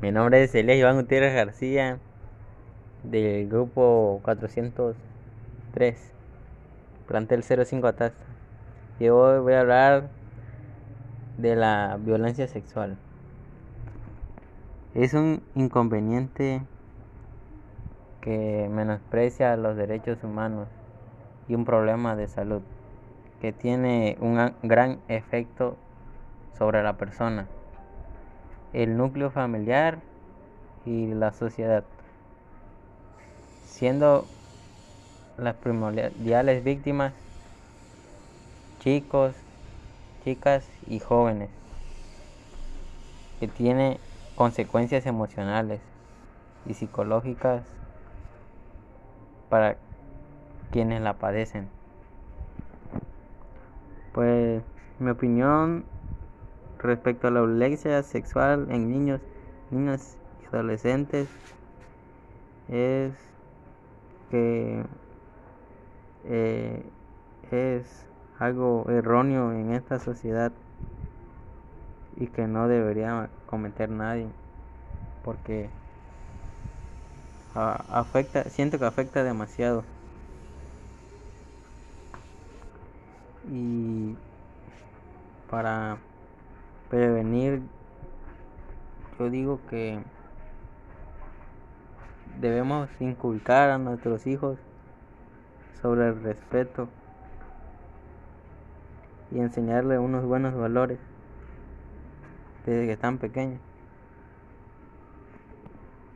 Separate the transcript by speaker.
Speaker 1: Mi nombre es Elías Iván Gutiérrez García, del grupo 403, plantel 05 Atasta. Y hoy voy a hablar de la violencia sexual. Es un inconveniente que menosprecia los derechos humanos y un problema de salud que tiene un gran efecto sobre la persona, el núcleo familiar y la sociedad, siendo las primordiales víctimas chicos, chicas y jóvenes, que tiene consecuencias emocionales y psicológicas para quienes la padecen. Pues mi opinión respecto a la violencia sexual en niños, niñas y adolescentes es que eh, es algo erróneo en esta sociedad y que no debería cometer nadie porque afecta siento que afecta demasiado. Y para prevenir yo digo que debemos inculcar a nuestros hijos sobre el respeto y enseñarles unos buenos valores desde que están pequeños